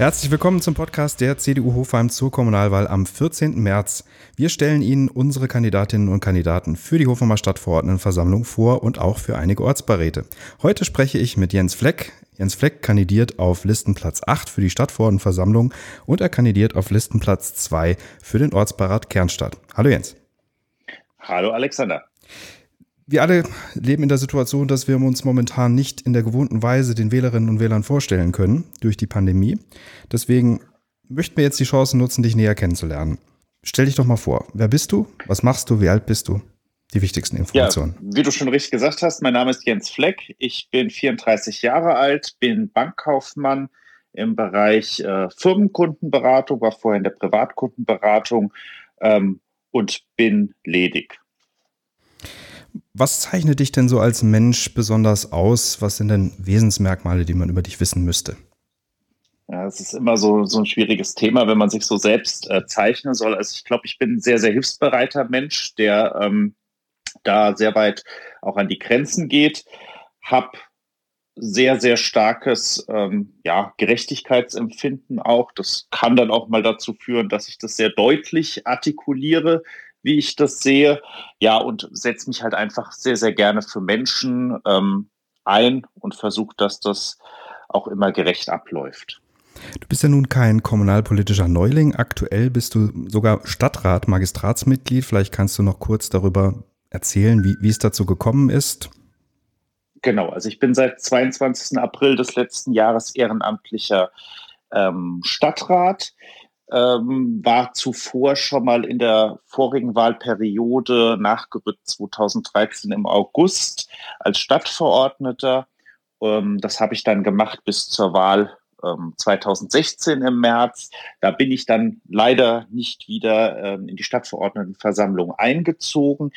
Herzlich willkommen zum Podcast der CDU Hofheim zur Kommunalwahl am 14. März. Wir stellen Ihnen unsere Kandidatinnen und Kandidaten für die Hofheimer Stadtverordnetenversammlung vor und auch für einige Ortsberäte. Heute spreche ich mit Jens Fleck. Jens Fleck kandidiert auf Listenplatz 8 für die Stadtverordnetenversammlung und er kandidiert auf Listenplatz 2 für den Ortsbeirat Kernstadt. Hallo Jens. Hallo Alexander. Wir alle leben in der Situation, dass wir uns momentan nicht in der gewohnten Weise den Wählerinnen und Wählern vorstellen können durch die Pandemie. Deswegen möchten wir jetzt die Chance nutzen, dich näher kennenzulernen. Stell dich doch mal vor. Wer bist du? Was machst du? Wie alt bist du? Die wichtigsten Informationen. Ja, wie du schon richtig gesagt hast, mein Name ist Jens Fleck. Ich bin 34 Jahre alt, bin Bankkaufmann im Bereich äh, Firmenkundenberatung, war vorher in der Privatkundenberatung ähm, und bin ledig. Was zeichnet dich denn so als Mensch besonders aus? Was sind denn Wesensmerkmale, die man über dich wissen müsste? Ja, es ist immer so, so ein schwieriges Thema, wenn man sich so selbst äh, zeichnen soll. Also ich glaube, ich bin ein sehr, sehr hilfsbereiter Mensch, der ähm, da sehr weit auch an die Grenzen geht, habe sehr, sehr starkes ähm, ja, Gerechtigkeitsempfinden auch. Das kann dann auch mal dazu führen, dass ich das sehr deutlich artikuliere, wie ich das sehe. Ja, und setze mich halt einfach sehr, sehr gerne für Menschen ähm, ein und versuche, dass das auch immer gerecht abläuft. Du bist ja nun kein kommunalpolitischer Neuling. Aktuell bist du sogar Stadtrat, Magistratsmitglied. Vielleicht kannst du noch kurz darüber erzählen, wie, wie es dazu gekommen ist. Genau, also ich bin seit 22. April des letzten Jahres ehrenamtlicher ähm, Stadtrat ähm, war zuvor schon mal in der vorigen Wahlperiode nachgerückt 2013 im August als Stadtverordneter. Ähm, das habe ich dann gemacht bis zur Wahl ähm, 2016 im März. Da bin ich dann leider nicht wieder ähm, in die Stadtverordnetenversammlung eingezogen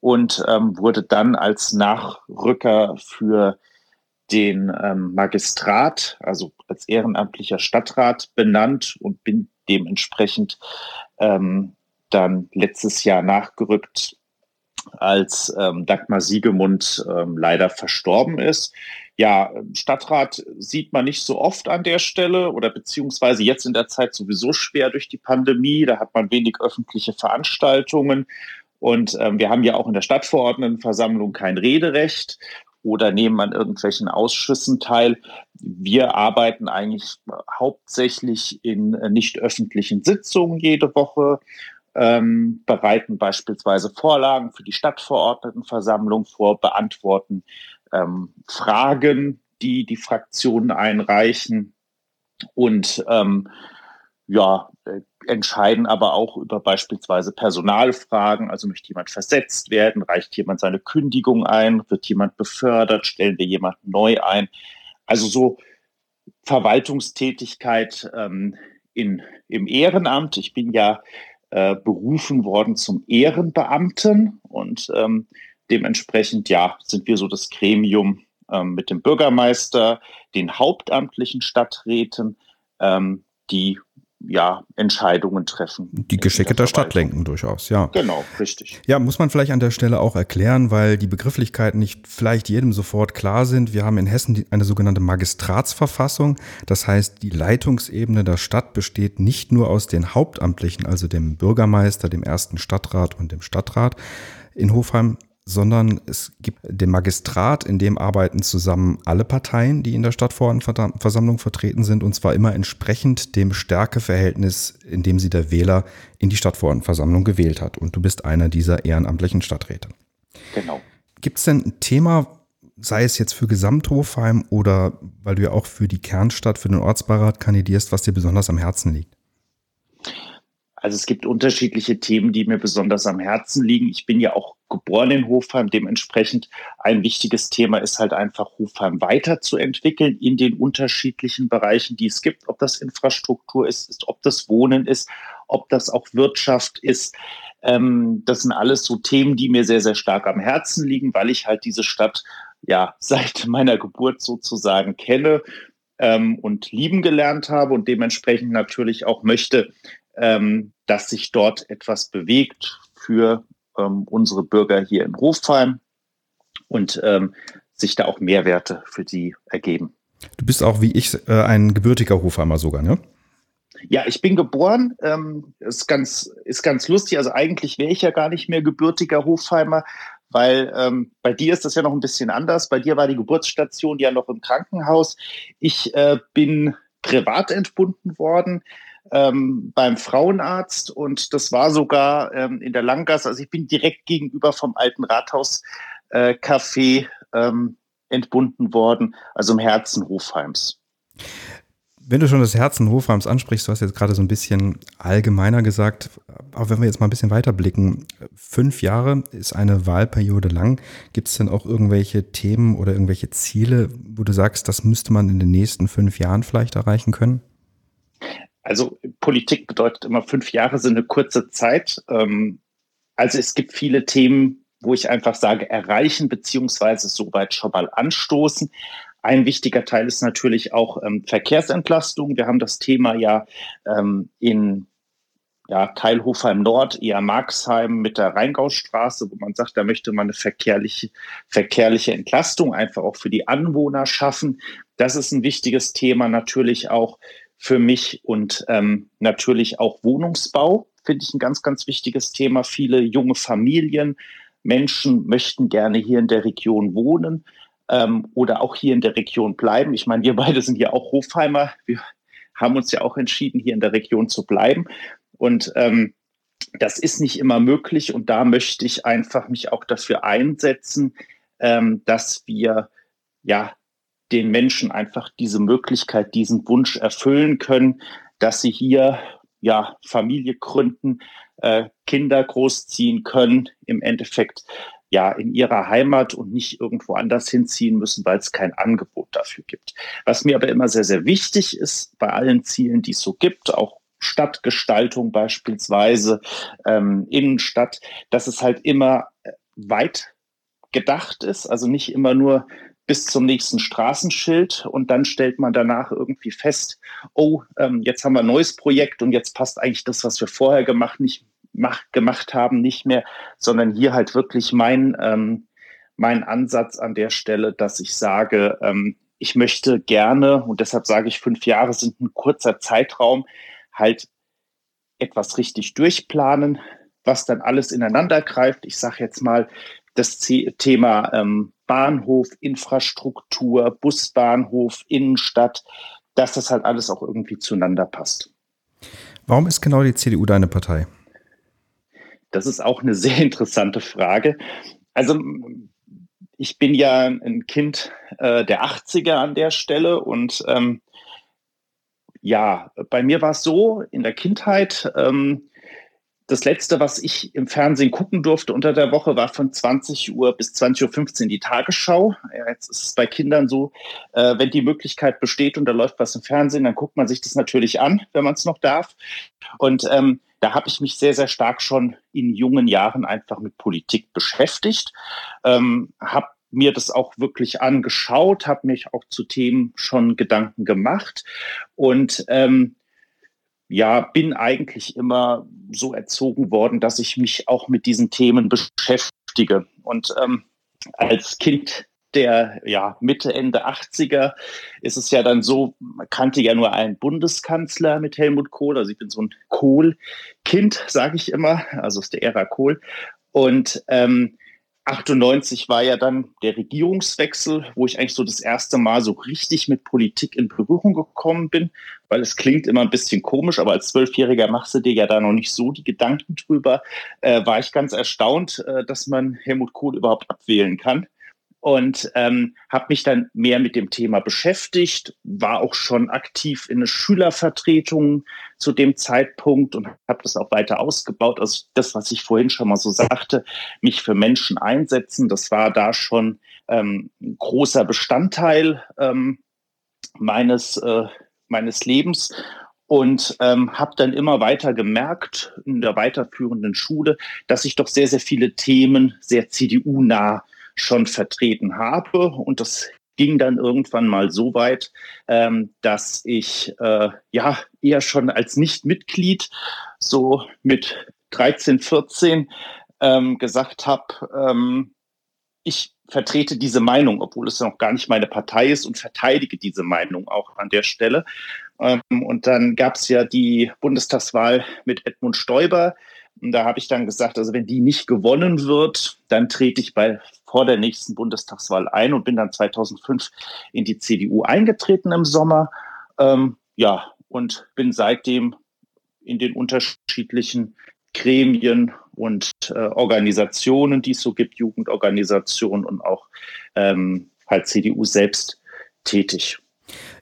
und ähm, wurde dann als Nachrücker für den ähm, Magistrat, also als ehrenamtlicher Stadtrat benannt und bin dementsprechend ähm, dann letztes Jahr nachgerückt, als ähm, Dagmar Siegemund ähm, leider verstorben ist. Ja, Stadtrat sieht man nicht so oft an der Stelle oder beziehungsweise jetzt in der Zeit sowieso schwer durch die Pandemie. Da hat man wenig öffentliche Veranstaltungen. Und ähm, wir haben ja auch in der Stadtverordnetenversammlung kein Rederecht oder nehmen an irgendwelchen Ausschüssen teil. Wir arbeiten eigentlich hauptsächlich in äh, nicht öffentlichen Sitzungen jede Woche, ähm, bereiten beispielsweise Vorlagen für die Stadtverordnetenversammlung vor, beantworten ähm, Fragen, die die Fraktionen einreichen und ähm, ja, entscheiden aber auch über beispielsweise Personalfragen. Also möchte jemand versetzt werden? Reicht jemand seine Kündigung ein? Wird jemand befördert? Stellen wir jemanden neu ein? Also so Verwaltungstätigkeit ähm, in, im Ehrenamt. Ich bin ja äh, berufen worden zum Ehrenbeamten und ähm, dementsprechend ja sind wir so das Gremium ähm, mit dem Bürgermeister, den hauptamtlichen Stadträten, ähm, die ja, Entscheidungen treffen. Die Geschicke der, der Stadt lenken durchaus, ja. Genau, richtig. Ja, muss man vielleicht an der Stelle auch erklären, weil die Begrifflichkeiten nicht vielleicht jedem sofort klar sind. Wir haben in Hessen eine sogenannte Magistratsverfassung. Das heißt, die Leitungsebene der Stadt besteht nicht nur aus den Hauptamtlichen, also dem Bürgermeister, dem ersten Stadtrat und dem Stadtrat. In Hofheim sondern es gibt den Magistrat, in dem arbeiten zusammen alle Parteien, die in der Stadtverordnetenversammlung vertreten sind, und zwar immer entsprechend dem Stärkeverhältnis, in dem sie der Wähler in die Stadtverordnetenversammlung gewählt hat. Und du bist einer dieser ehrenamtlichen Stadträte. Genau. Gibt es denn ein Thema, sei es jetzt für Gesamthofheim oder weil du ja auch für die Kernstadt, für den Ortsbeirat kandidierst, was dir besonders am Herzen liegt? Also es gibt unterschiedliche Themen, die mir besonders am Herzen liegen. Ich bin ja auch geboren in Hofheim. Dementsprechend ein wichtiges Thema ist halt einfach Hofheim weiterzuentwickeln in den unterschiedlichen Bereichen, die es gibt. Ob das Infrastruktur ist, ist ob das Wohnen ist, ob das auch Wirtschaft ist. Ähm, das sind alles so Themen, die mir sehr, sehr stark am Herzen liegen, weil ich halt diese Stadt ja seit meiner Geburt sozusagen kenne ähm, und lieben gelernt habe und dementsprechend natürlich auch möchte, ähm, dass sich dort etwas bewegt für ähm, unsere Bürger hier in Hofheim und ähm, sich da auch Mehrwerte für die ergeben. Du bist auch wie ich äh, ein gebürtiger Hofheimer sogar, ne? Ja, ich bin geboren. Ähm, ist ganz ist ganz lustig. Also eigentlich wäre ich ja gar nicht mehr gebürtiger Hofheimer, weil ähm, bei dir ist das ja noch ein bisschen anders. Bei dir war die Geburtsstation ja noch im Krankenhaus. Ich äh, bin privat entbunden worden ähm, beim Frauenarzt und das war sogar ähm, in der Langgasse. Also ich bin direkt gegenüber vom alten Rathaus äh, ähm, entbunden worden, also im Herzen Hofheims. Wenn du schon das Herzen Hofheims ansprichst, du hast jetzt gerade so ein bisschen allgemeiner gesagt, aber wenn wir jetzt mal ein bisschen weiter blicken, fünf Jahre ist eine Wahlperiode lang. Gibt es denn auch irgendwelche Themen oder irgendwelche Ziele, wo du sagst, das müsste man in den nächsten fünf Jahren vielleicht erreichen können? Also Politik bedeutet immer, fünf Jahre sind eine kurze Zeit. Ähm, also es gibt viele Themen, wo ich einfach sage, erreichen beziehungsweise soweit schon mal anstoßen. Ein wichtiger Teil ist natürlich auch ähm, Verkehrsentlastung. Wir haben das Thema ja ähm, in ja, Teil Hofheim Nord, eher Marxheim mit der Rheingaustraße, wo man sagt, da möchte man eine verkehrliche, verkehrliche Entlastung einfach auch für die Anwohner schaffen. Das ist ein wichtiges Thema natürlich auch für mich und ähm, natürlich auch Wohnungsbau finde ich ein ganz, ganz wichtiges Thema. Viele junge Familien, Menschen möchten gerne hier in der Region wohnen ähm, oder auch hier in der Region bleiben. Ich meine, wir beide sind ja auch Hofheimer. Wir haben uns ja auch entschieden, hier in der Region zu bleiben. Und ähm, das ist nicht immer möglich. Und da möchte ich einfach mich auch dafür einsetzen, ähm, dass wir ja den Menschen einfach diese Möglichkeit, diesen Wunsch erfüllen können, dass sie hier ja Familie gründen, äh, Kinder großziehen können, im Endeffekt ja in ihrer Heimat und nicht irgendwo anders hinziehen müssen, weil es kein Angebot dafür gibt. Was mir aber immer sehr, sehr wichtig ist bei allen Zielen, die es so gibt, auch Stadtgestaltung beispielsweise, ähm, Innenstadt, dass es halt immer äh, weit gedacht ist, also nicht immer nur bis zum nächsten Straßenschild und dann stellt man danach irgendwie fest, oh, ähm, jetzt haben wir ein neues Projekt und jetzt passt eigentlich das, was wir vorher gemacht, nicht, mach, gemacht haben, nicht mehr, sondern hier halt wirklich mein, ähm, mein Ansatz an der Stelle, dass ich sage, ähm, ich möchte gerne, und deshalb sage ich, fünf Jahre sind ein kurzer Zeitraum, halt etwas richtig durchplanen, was dann alles ineinander greift. Ich sage jetzt mal das Thema ähm, Bahnhof, Infrastruktur, Busbahnhof, Innenstadt, dass das halt alles auch irgendwie zueinander passt. Warum ist genau die CDU deine Partei? Das ist auch eine sehr interessante Frage. Also ich bin ja ein Kind äh, der 80er an der Stelle und ähm, ja, bei mir war es so in der Kindheit, ähm, das letzte, was ich im Fernsehen gucken durfte unter der Woche, war von 20 Uhr bis 20.15 Uhr die Tagesschau. Ja, jetzt ist es bei Kindern so, äh, wenn die Möglichkeit besteht und da läuft was im Fernsehen, dann guckt man sich das natürlich an, wenn man es noch darf. Und ähm, da habe ich mich sehr, sehr stark schon in jungen Jahren einfach mit Politik beschäftigt, ähm, habe mir das auch wirklich angeschaut, habe mich auch zu Themen schon Gedanken gemacht und ähm, ja, bin eigentlich immer so erzogen worden, dass ich mich auch mit diesen Themen beschäftige. Und ähm, als Kind der ja, Mitte, Ende 80er ist es ja dann so, man kannte ja nur einen Bundeskanzler mit Helmut Kohl. Also ich bin so ein Kohl-Kind, sage ich immer, also aus der Ära Kohl. Und ähm, 98 war ja dann der Regierungswechsel, wo ich eigentlich so das erste Mal so richtig mit Politik in Berührung gekommen bin, weil es klingt immer ein bisschen komisch, aber als Zwölfjähriger machst du dir ja da noch nicht so die Gedanken drüber, äh, war ich ganz erstaunt, äh, dass man Helmut Kohl überhaupt abwählen kann und ähm, habe mich dann mehr mit dem Thema beschäftigt, war auch schon aktiv in eine Schülervertretung zu dem Zeitpunkt und habe das auch weiter ausgebaut. Also das, was ich vorhin schon mal so sagte, mich für Menschen einsetzen, das war da schon ähm, ein großer Bestandteil ähm, meines, äh, meines Lebens und ähm, habe dann immer weiter gemerkt in der weiterführenden Schule, dass ich doch sehr, sehr viele Themen sehr CDU-nah schon vertreten habe. Und das ging dann irgendwann mal so weit, ähm, dass ich äh, ja eher schon als Nicht-Mitglied so mit 13, 14 ähm, gesagt habe, ähm, ich vertrete diese Meinung, obwohl es noch gar nicht meine Partei ist und verteidige diese Meinung auch an der Stelle. Ähm, und dann gab es ja die Bundestagswahl mit Edmund Stoiber. Und da habe ich dann gesagt, also wenn die nicht gewonnen wird, dann trete ich bei vor der nächsten Bundestagswahl ein und bin dann 2005 in die CDU eingetreten im Sommer. Ähm, ja, und bin seitdem in den unterschiedlichen Gremien und äh, Organisationen, die es so gibt, Jugendorganisationen und auch ähm, halt CDU selbst tätig.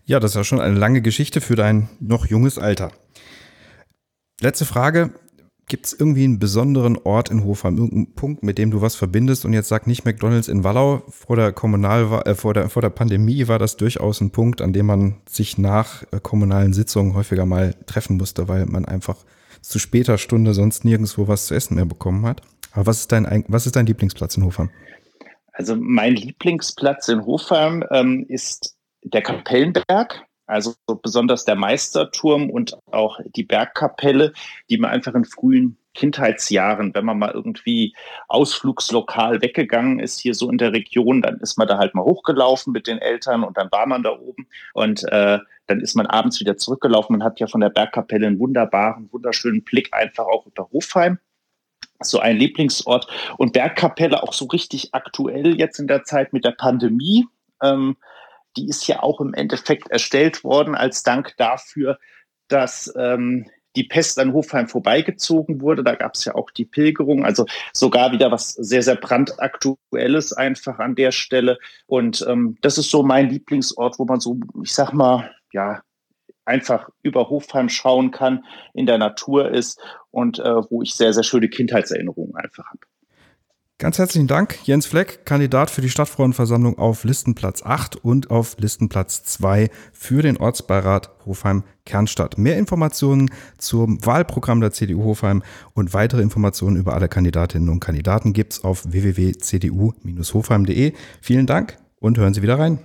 Ja, das ist ja schon eine lange Geschichte für dein noch junges Alter. Letzte Frage. Gibt es irgendwie einen besonderen Ort in Hofheim, irgendeinen Punkt, mit dem du was verbindest? Und jetzt sag nicht McDonalds in Wallau. Vor der, Kommunal äh, vor, der, vor der Pandemie war das durchaus ein Punkt, an dem man sich nach äh, kommunalen Sitzungen häufiger mal treffen musste, weil man einfach zu später Stunde sonst nirgendwo was zu essen mehr bekommen hat. Aber was ist dein, was ist dein Lieblingsplatz in Hofheim? Also mein Lieblingsplatz in Hofheim ähm, ist der Kapellenberg, also besonders der Meisterturm und auch die Bergkapelle, die man einfach in frühen Kindheitsjahren, wenn man mal irgendwie ausflugslokal weggegangen ist, hier so in der Region, dann ist man da halt mal hochgelaufen mit den Eltern und dann war man da oben und äh, dann ist man abends wieder zurückgelaufen. Man hat ja von der Bergkapelle einen wunderbaren, wunderschönen Blick einfach auch unter Hofheim. So ein Lieblingsort. Und Bergkapelle auch so richtig aktuell jetzt in der Zeit mit der Pandemie. Ähm, die ist ja auch im Endeffekt erstellt worden als Dank dafür, dass ähm, die Pest an Hofheim vorbeigezogen wurde. Da gab es ja auch die Pilgerung, also sogar wieder was sehr, sehr brandaktuelles einfach an der Stelle. Und ähm, das ist so mein Lieblingsort, wo man so, ich sag mal, ja, einfach über Hofheim schauen kann, in der Natur ist und äh, wo ich sehr, sehr schöne Kindheitserinnerungen einfach habe. Ganz herzlichen Dank, Jens Fleck, Kandidat für die Stadtfrauenversammlung auf Listenplatz 8 und auf Listenplatz 2 für den Ortsbeirat Hofheim-Kernstadt. Mehr Informationen zum Wahlprogramm der CDU Hofheim und weitere Informationen über alle Kandidatinnen und Kandidaten gibt's auf www.cdu-hofheim.de. Vielen Dank und hören Sie wieder rein.